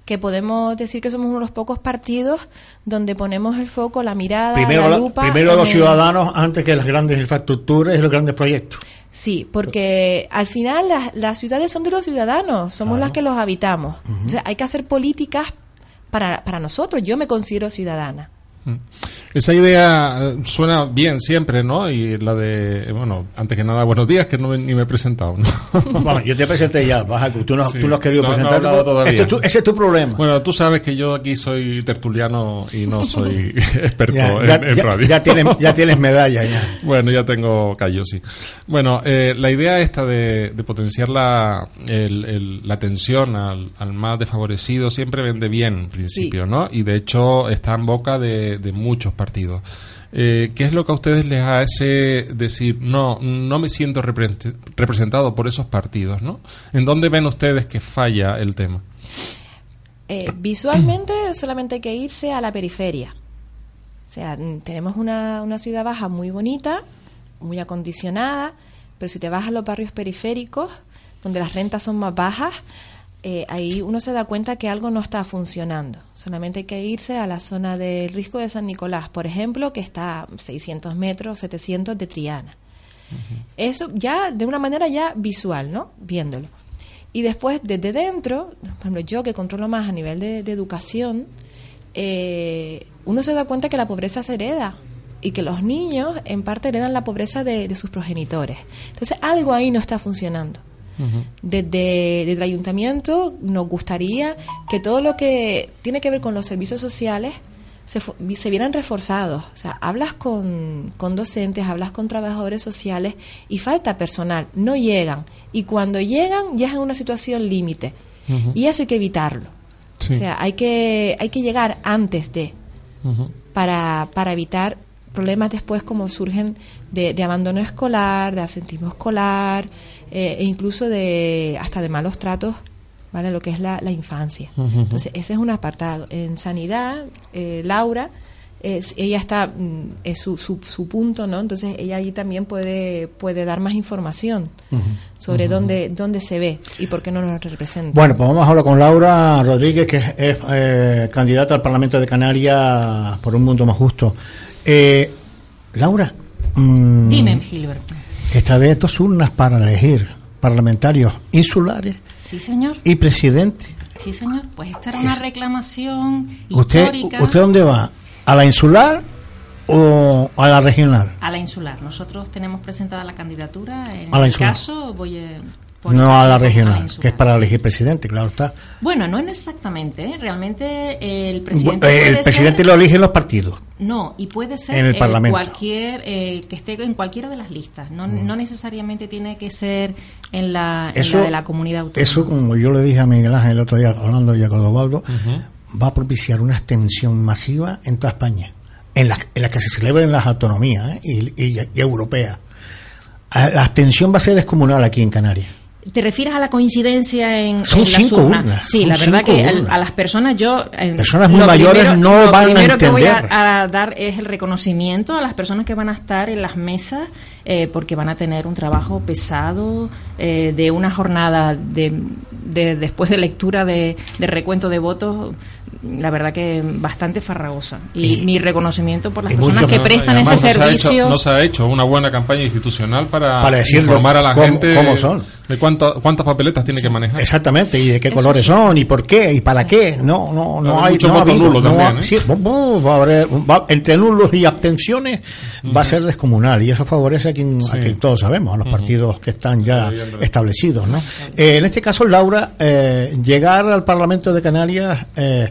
que podemos decir que somos uno de los pocos partidos donde ponemos el foco, la mirada, Primero, la la- lupa. primero los el- ciudadanos antes que las grandes infraestructuras y los grandes proyectos. Sí, porque al final las, las ciudades son de los ciudadanos, somos las que los habitamos. Entonces hay que hacer políticas para, para nosotros. Yo me considero ciudadana. Esa idea eh, suena bien siempre, ¿no? Y la de, bueno, antes que nada, buenos días, que no me- ni me he presentado, ¿no? Bueno, yo te presenté ya, baja, tú no, Sí. tú no has querido No, no hablado porque todavía. este ese es tu problema. Bueno, tú sabes que yo aquí soy tertuliano y no soy experto Ya, en, ya- en ya- radio. ya tienes- ya tienes medalla, ya. Bueno, ya tengo callo, sí. Bueno, eh, la idea esta de, de potenciar la, el- el- la atención al, al más desfavorecido siempre vende bien, en principio, ¿no? Y de hecho está en boca de, de muchos partidos. Eh, ¿Qué es lo que a ustedes les hace decir, no, no me siento represent- representado por esos partidos, ¿no? ¿En dónde ven ustedes que falla el tema? Eh, visualmente solamente hay que irse a la periferia. O sea, tenemos una, una ciudad baja muy bonita, muy acondicionada, pero si te vas a los barrios periféricos, donde las rentas son más bajas, eh, ahí uno se da cuenta que algo no está funcionando. Solamente hay que irse a la zona del Risco de San Nicolás, por ejemplo, que está a 600 metros, 700 de Triana. Eso ya de una manera ya visual, ¿no? Viéndolo. Y después, desde dentro, por ejemplo, yo que controlo más a nivel de, de educación, eh, uno se da cuenta que la pobreza se hereda y que los niños en parte heredan la pobreza de, de sus progenitores. Entonces, algo ahí no está funcionando. Desde, desde el ayuntamiento nos gustaría que todo lo que tiene que ver con los servicios sociales se, se vieran reforzados. O sea, hablas con, con docentes, hablas con trabajadores sociales y falta personal, no llegan. Y cuando llegan, ya es en una situación límite. Y eso hay que evitarlo. Sí. O sea, hay que, hay que llegar antes de, para, para evitar problemas después como surgen de, de abandono escolar, de absentismo escolar eh, e incluso de hasta de malos tratos, ¿vale? Lo que es la, la infancia. Entonces, ese es un apartado. En sanidad, eh, Laura, es- ella está, mm, es su, su, su punto, ¿no? Entonces, ella allí también puede, puede dar más información sobre dónde, dónde se ve y por qué no nos representa. Bueno, pues vamos a hablar con Laura Rodríguez, que es, es, eh, candidata al Parlamento de Canarias por un mundo más justo. Eh, Laura, mm, Dime, Gilberto. esta vez dos urnas para elegir parlamentarios insulares Sí, señor. y presidente. Sí, señor. Pues esta era una reclamación ¿Usted, histórica ¿Usted dónde va? ¿A la insular o a la regional? a la insular. Nosotros tenemos presentada la candidatura. En A la mi insular. caso, voy a... No a la regional, que es para elegir presidente, claro está. Bueno, no es exactamente. ¿eh? Realmente el presidente. eh, el presidente ser- lo eligen los partidos. No, y puede ser En el Parlamento. cualquier eh, que esté en cualquiera de las listas. No, no necesariamente tiene que ser en la, en Eso- la de la comunidad autónoma. Eso, como yo le dije a Miguel Ángel el otro día, hablando ya con Osvaldo, va a propiciar una extensión masiva en toda España, en la, en la que se celebren las autonomías ¿eh? y, y- y europeas. Ah, La extensión va a ser descomunal aquí en Canarias. ¿Te refieres a la coincidencia en, Son en las cinco urnas? urnas, Sí, son la verdad cinco que urnas. a las personas yo... eh, Personas muy lo mayores primero- no lo van a primero que voy a, entender. a dar es el reconocimiento a las personas que van a estar en las mesas eh, porque van a tener un trabajo pesado eh, de una jornada de, de- después de lectura de, de recuento de votos la verdad que bastante farragosa y, Y- mi reconocimiento por las personas mucho- que prestan ese servicio hecho- no se ha hecho una buena campaña institucional para, Para decirlo, informar a la cómo- gente cómo son. de cuánto- cuántas papeletas tiene que manejar. Exactamente, y de qué colores son, y por qué, y para qué. No, no, no hay. entre nulos y abstenciones va a ser descomunal, y eso favorece a quien, a quien todos sabemos, a los partidos que están ya establecidos. ¿no? Eh, en este caso, Laura, eh, llegar al Parlamento de Canarias. Eh,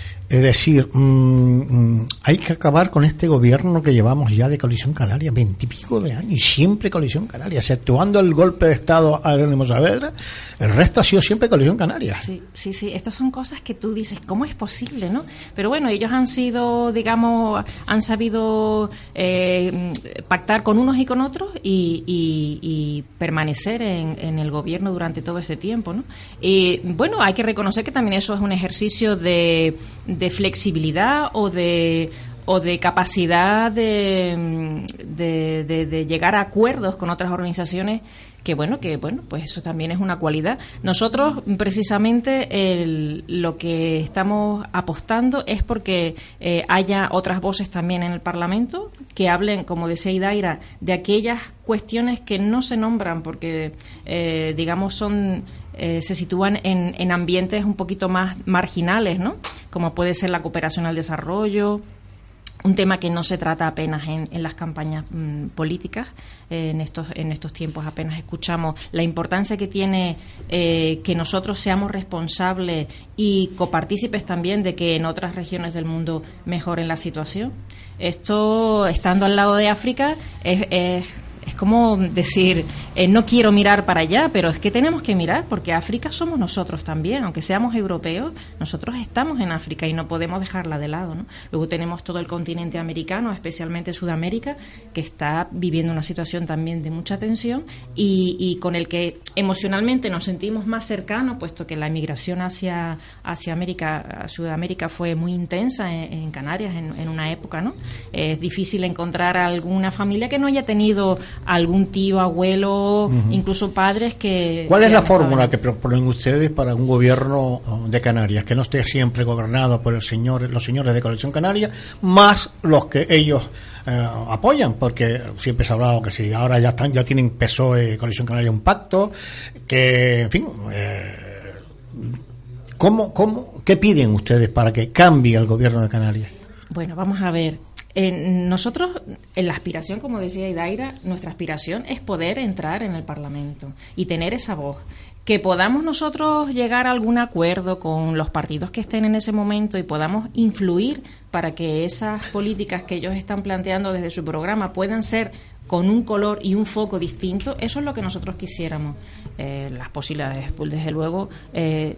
es decir, mm, mm, hay que acabar con este gobierno que llevamos ya de coalición canaria, veintipico de años, y siempre coalición canaria, exceptuando el golpe de Estado a Jerónimo Saavedra, el resto ha sido siempre coalición canaria. Sí, sí, sí. Estas son cosas que tú dices, ¿cómo es posible, no? Pero bueno, ellos han sido, digamos, han sabido eh, pactar con unos y con otros y, permanecer en, en el gobierno durante todo ese tiempo, ¿no? Y bueno, hay que reconocer que también eso es un ejercicio de flexibilidad o de o de capacidad de, de, de, de llegar a acuerdos con otras organizaciones que bueno, que bueno, pues eso también es una cualidad. Nosotros precisamente el, lo que estamos apostando es porque eh, haya otras voces también en el Parlamento que hablen, como decía Idaira, de aquellas cuestiones que no se nombran porque, eh, digamos, son eh, se sitúan en, en ambientes un poquito más marginales, ¿no? Como puede ser la cooperación al desarrollo, un tema que no se trata apenas en, en las campañas mm, políticas. Eh, en, estos, en estos tiempos apenas escuchamos la importancia que tiene eh, que nosotros seamos responsables y copartícipes también de que en otras regiones del mundo mejoren la situación. Esto, estando al lado de África, es, es es como decir, eh, no quiero mirar para allá, pero es que tenemos que mirar porque África somos nosotros también, aunque seamos europeos, nosotros estamos en África y no podemos dejarla de lado. ¿no? Luego tenemos todo el continente americano, especialmente Sudamérica, que está viviendo una situación también de mucha tensión y, y con el que emocionalmente nos sentimos más cercanos, puesto que la emigración hacia, hacia América, Sudamérica fue muy intensa en, en Canarias en, en, una época. ¿no? Es difícil encontrar alguna familia que no haya tenido algún tío, abuelo, uh -huh. incluso padres que... ¿Cuál es la fórmula que proponen ustedes para un gobierno de Canarias que no esté siempre gobernado por el señor, los señores de Coalición Canaria, más los que ellos eh, apoyan? Porque siempre se ha hablado que si ahora ya están, ya tienen PSOE, Coalición Canaria, un pacto, que, en fin... Eh, ¿Cómo, cómo, ¿Qué piden ustedes para que cambie el gobierno de Canarias? Bueno, vamos a ver. Eh, nosotros, en la aspiración, como decía Idaira, nuestra aspiración es poder entrar en el Parlamento y tener esa voz. Que podamos nosotros llegar a algún acuerdo con los partidos que estén en ese momento y podamos influir para que esas políticas que ellos están planteando desde su programa puedan ser con un color y un foco distinto, eso es lo que nosotros quisiéramos. Eh, las posibilidades, desde luego, eh,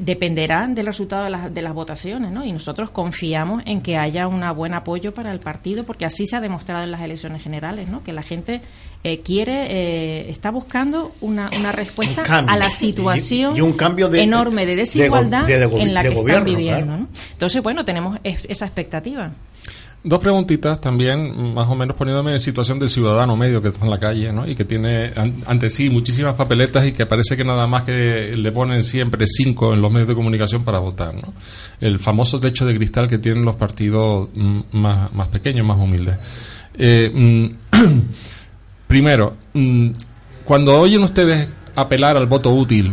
dependerán del resultado de, la, de, las votaciones, ¿no? Y nosotros confiamos en que haya un buen apoyo para el partido, porque así se ha demostrado en las elecciones generales, ¿no? Que la gente eh, quiere, está buscando una, una respuesta a la situación y, y un cambio de, enorme de desigualdad de, en la que gobierno, están viviendo, claro. ¿no? Entonces, bueno, tenemos esa expectativa. Dos preguntitas también, más o menos poniéndome en situación del ciudadano medio que está en la calle, ¿no? Y que tiene ante sí muchísimas papeletas y que parece que nada más que le ponen siempre cinco en los medios de comunicación para votar, ¿no? El famoso techo de cristal que tienen los partidos más, más pequeños, más humildes. Eh, primero, cuando oyen ustedes apelar al voto útil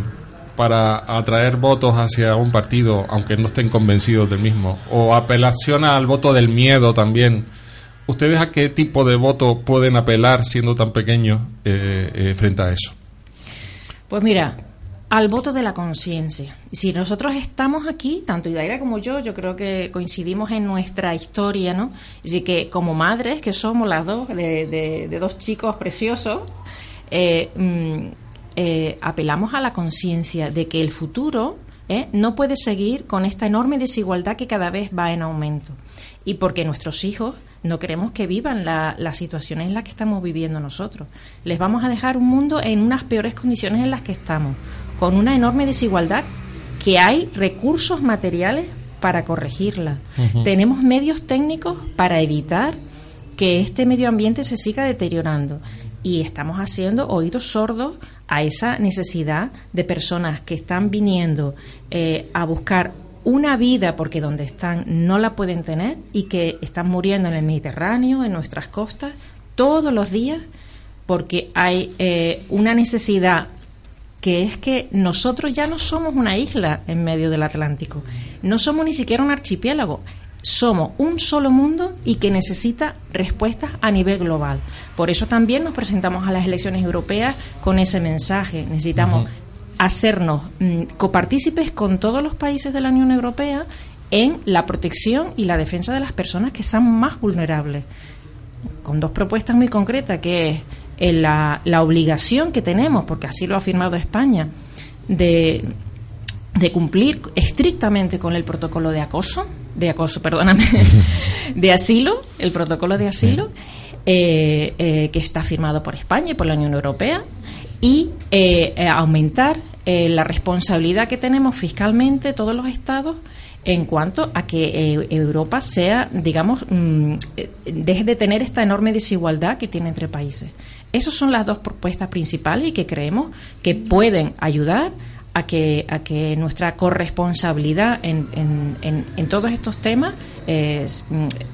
para atraer votos hacia un partido, aunque no estén convencidos del mismo, o apelación al voto del miedo también. ¿Ustedes a qué tipo de voto pueden apelar siendo tan pequeños eh, eh, frente a eso? Pues mira, al voto de la conciencia. Si nosotros estamos aquí, tanto Idaira como yo, yo creo que coincidimos en nuestra historia, ¿no? Así que como madres, que somos las dos, de, dos chicos preciosos, eh, mmm, eh, apelamos a la conciencia de que el futuro eh, no puede seguir con esta enorme desigualdad que cada vez va en aumento. Y porque nuestros hijos no queremos que vivan las la situaciones en las que estamos viviendo nosotros. Les vamos a dejar un mundo en unas peores condiciones en las que estamos, con una enorme desigualdad que hay recursos materiales para corregirla. Uh -huh. Tenemos medios técnicos para evitar que este medio ambiente se siga deteriorando y estamos haciendo oídos sordos a esa necesidad de personas que están viniendo eh, a buscar una vida porque donde están no la pueden tener y que están muriendo en el Mediterráneo, en nuestras costas, todos los días porque hay eh, una necesidad que es que nosotros ya no somos una isla en medio del Atlántico, no somos ni siquiera un archipiélago, somos un solo mundo y que necesita respuestas a nivel global. Por eso también nos presentamos a las elecciones europeas con ese mensaje. Necesitamos uh -huh. hacernos mm, copartícipes con todos los países de la Unión Europea en la protección y la defensa de las personas que son más vulnerables. Con dos propuestas muy concretas, que es eh, la, la obligación que tenemos, porque así lo ha afirmado España, de de cumplir estrictamente con el protocolo de acoso, de acoso, perdóname, de asilo, el protocolo de asilo, sí. eh, eh, que está firmado por España y por la Unión Europea, y eh, aumentar eh, la responsabilidad que tenemos fiscalmente todos los estados en cuanto a que eh, Europa sea, digamos, mm, eh, deje de tener esta enorme desigualdad que tiene entre países. Esas son las dos propuestas principales y que creemos que pueden ayudar a que, a que nuestra corresponsabilidad en, en, en, todos estos temas eh,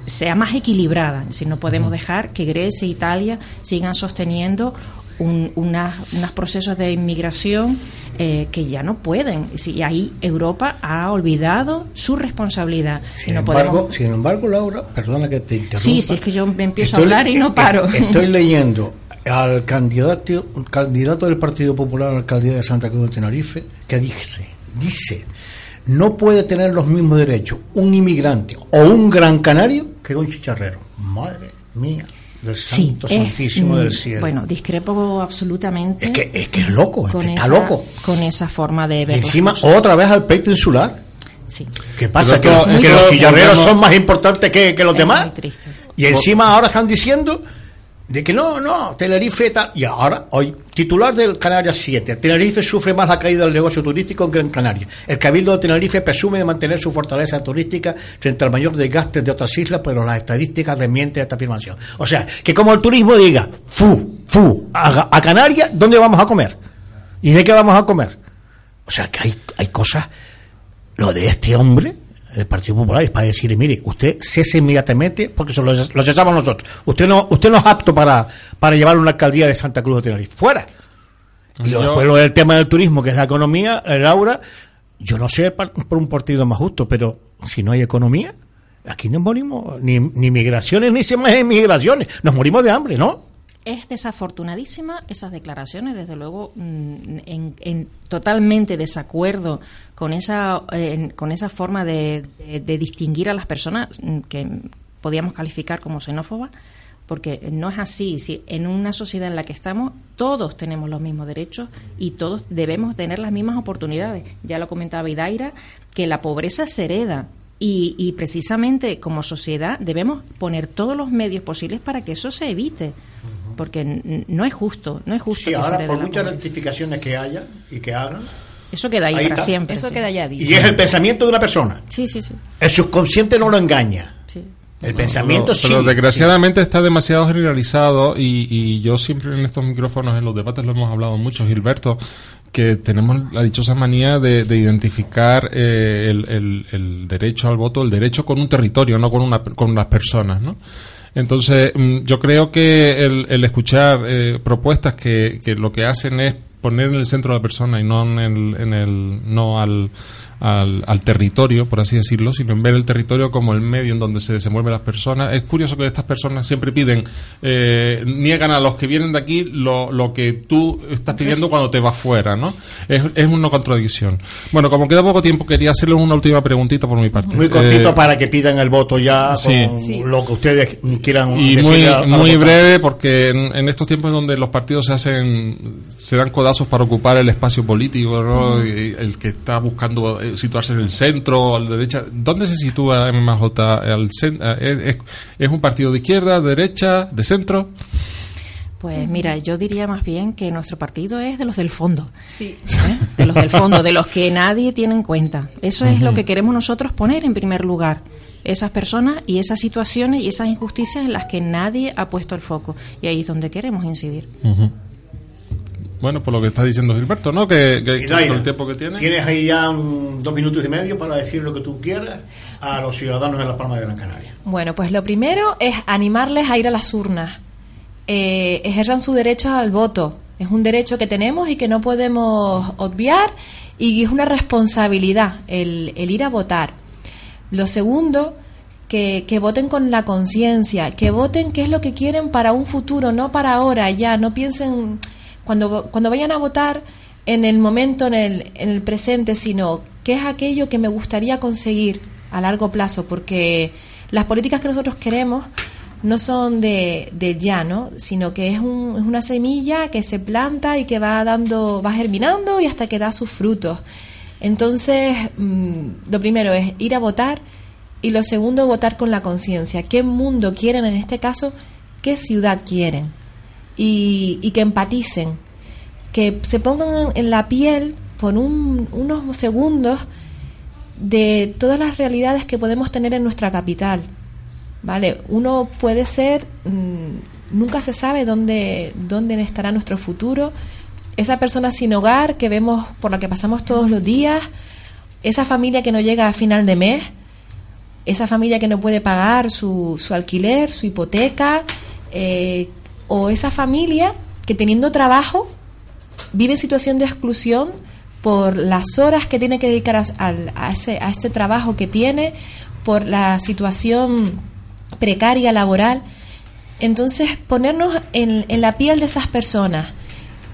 sea más equilibrada. Si no podemos dejar que Grecia e Italia sigan sosteniendo un, unos procesos de inmigración eh, que ya no pueden. Y ahí Europa ha olvidado su responsabilidad. Sin, embargo, sin embargo, Laura, perdona que te interrumpa. Sí, sí, es que yo me empiezo a hablar y no paro. Estoy leyendo al candidato, candidato del Partido Popular a la alcaldía de Santa Cruz de Tenerife, que dice, dice, no puede tener los mismos derechos un inmigrante o un gran canario que un chicharrero. Madre mía. Del santo santísimo del cielo. Bueno, discrepo absolutamente. Es que es, que es loco, con está loco. Con esa forma de ver. Encima, otra vez al peito insular. Sí. ¿Qué pasa? que, los chicharreros son más importantes que, que los demás. Y encima ahora están diciendo de que no, no, Tenerife tal. Y ahora, hoy, titular del Canarias 7, Tenerife sufre más la caída del negocio turístico en Gran Canaria. El Cabildo de Tenerife presume de mantener su fortaleza turística frente al mayor desgaste de otras islas, pero las estadísticas desmienten esta afirmación. O sea, que como el turismo diga, fu, fu, a, a Canarias, ¿dónde vamos a comer? ¿Y de qué vamos a comer? O sea, que hay, hay cosas, lo de este hombre, el Partido Popular es para decir, mire, usted cese inmediatamente porque lo, lo cesamos nosotros. Usted no, usted no es apto para, para llevar una alcaldía de Santa Cruz de Tenerife. Fuera. Y después lo del tema del turismo, que es la economía, Laura, yo no sé por un partido más justo, pero si no hay economía, aquí no morimos ni, ni migraciones ni más inmigraciones, nos morimos de hambre, ¿no? Es desafortunadísima esas declaraciones, desde luego, mm, en, en totalmente desacuerdo con esa, con esa forma de, distinguir a las personas mm, que podíamos calificar como xenófobas, porque no es así. Si en una sociedad en la que estamos, todos tenemos los mismos derechos y todos debemos tener las mismas oportunidades. Ya lo comentaba Idaira, que la pobreza se hereda. Y, y precisamente como sociedad debemos poner todos los medios posibles para que eso se evite porque no es justo, no es justo. Sí, ahora por muchas rectificaciones que haya y que hagan, eso queda ahí, para siempre. Eso queda ya dicho. Y es el pensamiento de una persona. Sí, sí, sí. El subconsciente no lo engaña. Sí. El pensamiento sí. Pero desgraciadamente está demasiado generalizado y, y, yo siempre en estos micrófonos, en los debates lo hemos hablado mucho, Gilberto, que tenemos la dichosa manía de, de identificar eh, el, el, el, derecho al voto, el derecho con un territorio, no con, una, con las personas, ¿no? Entonces, mm, yo creo que el, el escuchar eh, propuestas que, que lo que hacen es poner en el centro a la persona y no en el, en el no al, al, al, territorio, por así decirlo, sino en ver el territorio como el medio en donde se desenvuelven las personas. Es curioso que estas personas siempre piden, eh, niegan a los que vienen de aquí lo, lo que tú estás pidiendo cuando te vas fuera, ¿no? Es, es una contradicción. Bueno, como queda poco tiempo, quería hacerles una última preguntita por mi parte. Muy cortito eh, para que pidan el voto ya con lo que ustedes quieran. Y muy, muy breve, porque en, en, estos tiempos en donde los partidos se hacen, se dan para ocupar el espacio político, ¿no? el que está buscando eh, situarse en el centro, a la derecha. ¿Dónde se sitúa MMJ? Al ¿Es, ¿Es un partido de izquierda, de derecha, de centro? Pues mira, yo diría más bien que nuestro partido es de los del fondo. Sí. ¿Eh? De los del fondo, de los que nadie tiene en cuenta. Eso es lo que queremos nosotros poner en primer lugar. Esas personas y esas situaciones y esas injusticias en las que nadie ha puesto el foco. Y ahí es donde queremos incidir. Bueno, por lo que está diciendo Gilberto, ¿no? Que, el tiempo que tiene. Tienes ahí ya dos minutos y medio para decir lo que tú quieras a los ciudadanos de la Palma de Gran Canaria. Bueno, pues lo primero es animarles a ir a las urnas. Eh, ejerzan su derecho al voto. Es un derecho que tenemos y que no podemos obviar y es una responsabilidad el, el ir a votar. Lo segundo, que, que, voten con la conciencia, que voten qué es lo que quieren para un futuro, no para ahora, ya, no piensen cuando, cuando vayan a votar en el momento, en el, en el presente, sino qué es aquello que me gustaría conseguir a largo plazo, porque las políticas que nosotros queremos no son de, de ya, ¿no? sino que es, un, es una semilla que se planta y que va dando, va germinando y hasta que da sus frutos. Entonces, mm, lo primero es ir a votar y lo segundo, votar con la conciencia. ¿Qué mundo quieren en este caso? ¿Qué ciudad quieren? Y, que empaticen, que se pongan en la piel por unos segundos de todas las realidades que podemos tener en nuestra capital. ¿Vale? Uno puede ser, mm, nunca se sabe dónde, dónde estará nuestro futuro. Esa persona sin hogar que vemos por la que pasamos todos los días, esa familia que no llega a final de mes, esa familia que no puede pagar su, su alquiler, su hipoteca, eh, o esa familia que teniendo trabajo vive en situación de exclusión por las horas que tiene que dedicar a, ese, a este trabajo que tiene, por la situación precaria laboral. Entonces, ponernos en, en la piel de esas personas,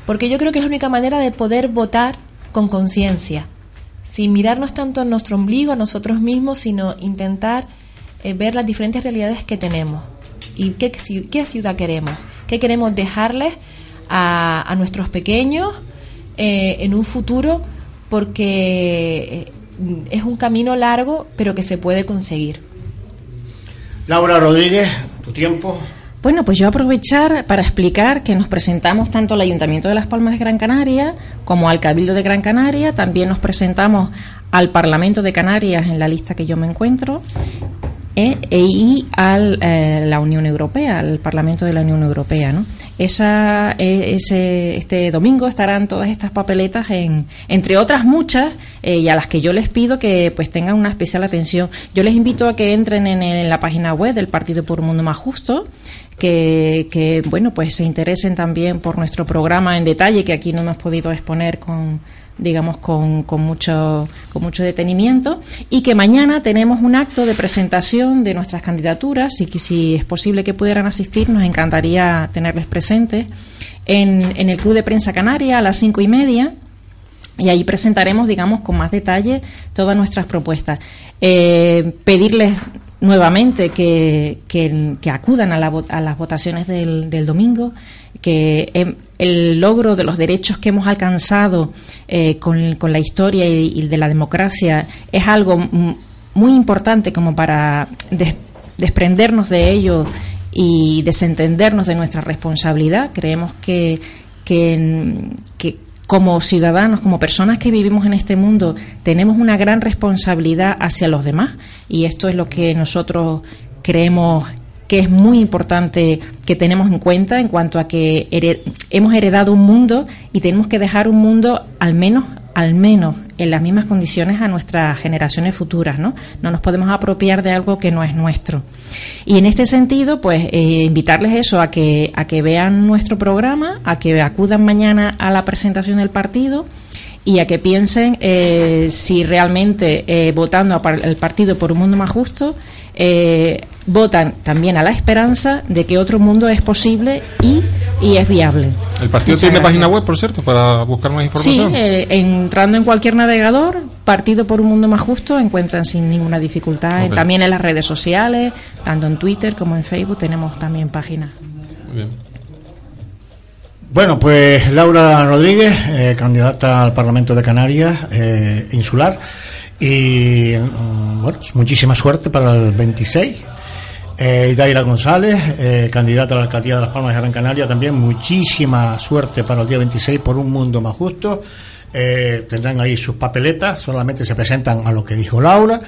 porque yo creo que es la única manera de poder votar con conciencia, sin mirarnos tanto en nuestro ombligo, a nosotros mismos, sino intentar eh, ver las diferentes realidades que tenemos y qué, qué ciudad queremos, qué queremos dejarles a, a nuestros pequeños eh, en un futuro, porque eh, es un camino largo, pero que se puede conseguir. Laura Rodríguez, tu tiempo. Bueno, pues yo aprovechar para explicar que nos presentamos tanto al Ayuntamiento de Las Palmas de Gran Canaria como al Cabildo de Gran Canaria, también nos presentamos al Parlamento de Canarias en la lista que yo me encuentro e, e, y a eh, la Unión Europea, al Parlamento de la Unión Europea. ¿no? Esa, e, ese, este domingo estarán todas estas papeletas, en, entre otras muchas, eh, y a las que yo les pido que pues tengan una especial atención. Yo les invito a que entren en, en la página web del Partido por un Mundo Más Justo, que, que, bueno pues se interesen también por nuestro programa en detalle, que aquí no hemos podido exponer con digamos, con, con, mucho, con mucho detenimiento y que mañana tenemos un acto de presentación de nuestras candidaturas y que si es posible que pudieran asistir, nos encantaría tenerles presentes en, en el Club de Prensa Canaria a las cinco y media y ahí presentaremos, digamos, con más detalle todas nuestras propuestas. Eh, pedirles nuevamente que, que, que acudan a, la, a, las votaciones del, del domingo, que el logro de los derechos que hemos alcanzado eh, con, la historia y, de la democracia es algo muy importante como para des, desprendernos de ello y desentendernos de nuestra responsabilidad. Creemos que, que, que como ciudadanos, como personas que vivimos en este mundo, tenemos una gran responsabilidad hacia los demás y esto es lo que nosotros creemos que es muy importante que tenemos en cuenta en cuanto a que hemos heredado un mundo y tenemos que dejar un mundo al menos al menos en las mismas condiciones a nuestras generaciones futuras, ¿no? No nos podemos apropiar de algo que no es nuestro. Y en este sentido, pues eh, invitarles eso a que a que vean nuestro programa, a que acudan mañana a la presentación del partido y a que piensen eh, si realmente eh, votando al partido por un mundo más justo eh, votan también a la esperanza de que otro mundo es posible y, y es viable. ¿El partido Muchas tiene gracias. página web, por cierto, para buscar más información? Sí, eh, entrando en cualquier navegador, Partido por un Mundo Más Justo, encuentran sin ninguna dificultad. Ok. También en las redes sociales, tanto en Twitter como en Facebook, tenemos también páginas. Muy bien. Bueno, pues Laura Rodríguez, eh, candidata al Parlamento de Canarias eh, insular. Y mm, bueno, muchísima suerte para el 26. Eh, Daira González, eh, candidata a la alcaldía de Las Palmas de Gran Canaria, también muchísima suerte para el día 26 por un mundo más justo. Eh, tendrán ahí sus papeletas, solamente se presentan a lo que dijo Laura,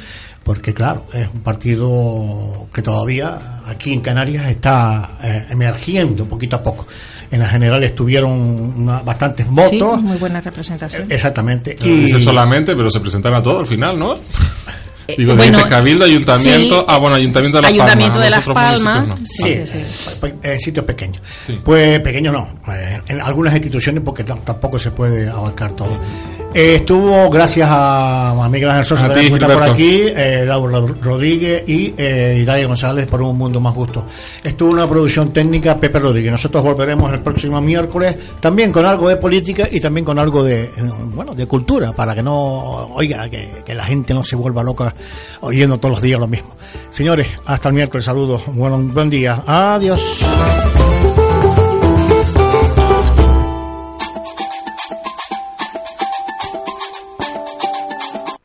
porque claro, es un partido que todavía aquí en Canarias está eh, emergiendo poquito a poco. En las generales tuvieron una- bastantes votos. Sí, muy buena representación. Exactamente. No dice solamente, pero se presentaron a todo al final, ¿no? Digo, Eh, bueno, dijiste Cabildo, Ayuntamiento. sí, ah, bueno, Ayuntamiento de Las Ayuntamiento Palmas. de los Las Palmas, no. sí, sí, sí. Pe- En sitios pequeños. Pues pequeños no, pues, en algunas instituciones porque tampoco se puede abarcar todo. Eh, estuvo gracias a, a Miguel Ángel Sosa que está por aquí, eh, Laura Rod- Rodríguez y eh, González por un mundo más justo. Estuvo una producción técnica Pepe Rodríguez. Nosotros volveremos el próximo miércoles también con algo de política y también con algo de eh, bueno de cultura para que no oiga que, que la gente no se vuelva loca oyendo todos los días lo mismo. Señores, hasta el miércoles. Saludos. Bueno, buen día. Adiós.